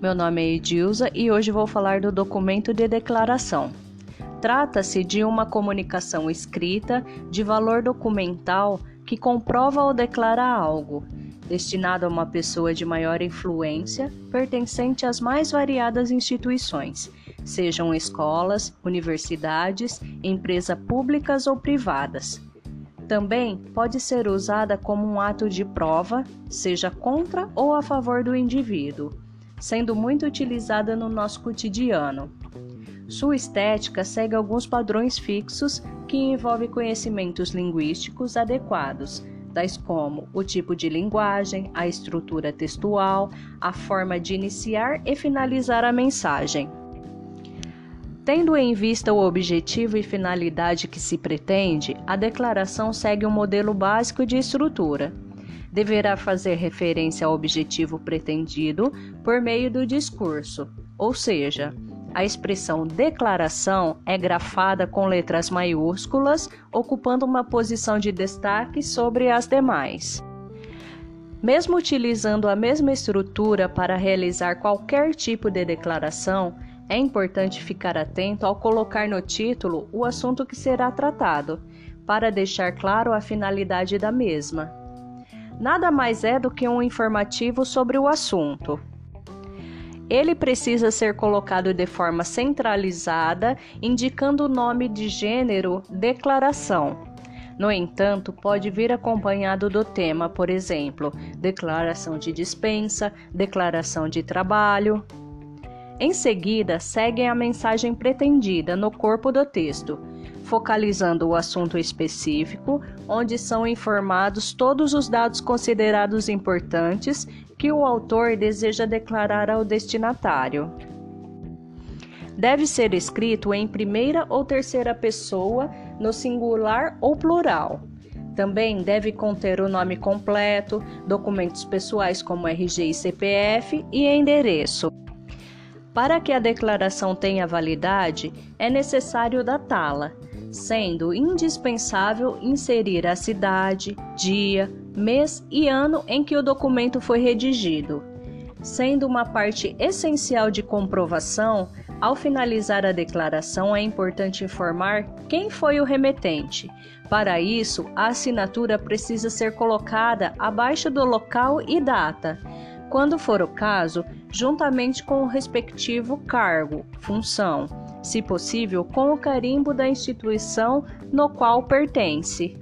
Meu nome é Edilza e hoje vou falar do documento de declaração. Trata-se de uma comunicação escrita de valor documental que comprova ou declara algo, destinado a uma pessoa de maior influência, pertencente às mais variadas instituições, sejam escolas, universidades, empresas públicas ou privadas. Também pode ser usada como um ato de prova, seja contra ou a favor do indivíduo sendo muito utilizada no nosso cotidiano. Sua estética segue alguns padrões fixos que envolvem conhecimentos linguísticos adequados, tais como o tipo de linguagem, a estrutura textual, a forma de iniciar e finalizar a mensagem. Tendo em vista o objetivo e finalidade que se pretende, a declaração segue um modelo básico de estrutura deverá fazer referência ao objetivo pretendido por meio do discurso, ou seja, a expressão declaração é grafada com letras maiúsculas, ocupando uma posição de destaque sobre as demais. Mesmo utilizando a mesma estrutura para realizar qualquer tipo de declaração, é importante ficar atento ao colocar no título o assunto que será tratado, para deixar claro a finalidade da mesma nada mais é do que um informativo sobre o assunto. Ele precisa ser colocado de forma centralizada, indicando o nome de gênero declaração. No entanto, pode vir acompanhado do tema, por exemplo, declaração de dispensa, declaração de trabalho. Em seguida, segue a mensagem pretendida no corpo do texto, focalizando o assunto específico, onde são informados todos os dados considerados importantes que o autor deseja declarar ao destinatário. Deve ser escrito em primeira ou terceira pessoa, no singular ou plural. Também deve conter o nome completo, documentos pessoais como RG e CPF e endereço. Para que a declaração tenha validade, é necessário datá-la sendo indispensável inserir a cidade, dia, mês e ano em que o documento foi redigido. Sendo uma parte essencial de comprovação, ao finalizar a declaração é importante informar quem foi o remetente. Para isso, a assinatura precisa ser colocada abaixo do local e data, quando for o caso, juntamente com o respectivo cargo, função se possível com o carimbo da instituição no qual pertence.